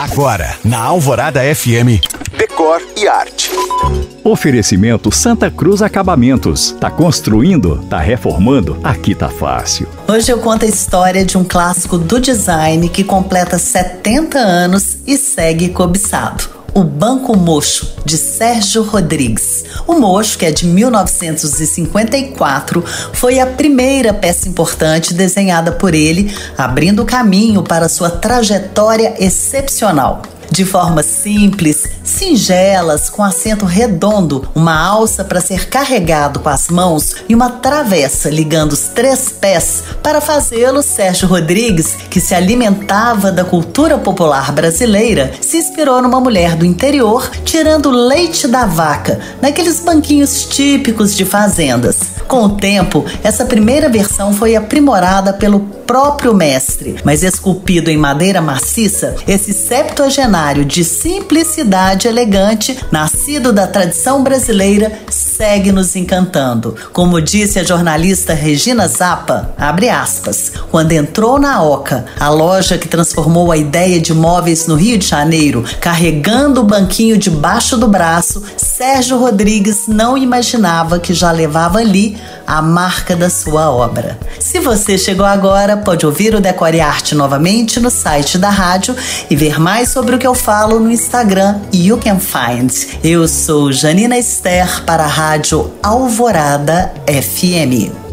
Agora, na Alvorada FM, Decor e Arte. Oferecimento Santa Cruz Acabamentos. Tá construindo? Tá reformando? Aqui tá fácil. Hoje eu conto a história de um clássico do design que completa 70 anos e segue cobiçado. O Banco Mocho, de Sérgio Rodrigues. O Mocho, que é de 1954, foi a primeira peça importante desenhada por ele, abrindo caminho para sua trajetória excepcional de forma simples, singelas, com assento redondo, uma alça para ser carregado com as mãos e uma travessa ligando os três pés para fazê-lo, Sérgio Rodrigues, que se alimentava da cultura popular brasileira, se inspirou numa mulher do interior tirando leite da vaca, naqueles banquinhos típicos de fazendas. Com o tempo, essa primeira versão foi aprimorada pelo próprio mestre, mas esculpido em madeira maciça, esse septuagenário de simplicidade elegante, nascido da tradição brasileira, segue nos encantando. Como disse a jornalista Regina Zappa, abre aspas, quando entrou na Oca, a loja que transformou a ideia de móveis no Rio de Janeiro, carregando o banquinho debaixo do braço, Sérgio Rodrigues não imaginava que já levava ali a marca da sua obra. Se você chegou agora, pode ouvir o Decore Arte novamente no site da rádio e ver mais sobre o que eu falo no Instagram You Can Find. Eu sou Janina Esther para a Rádio Alvorada FM.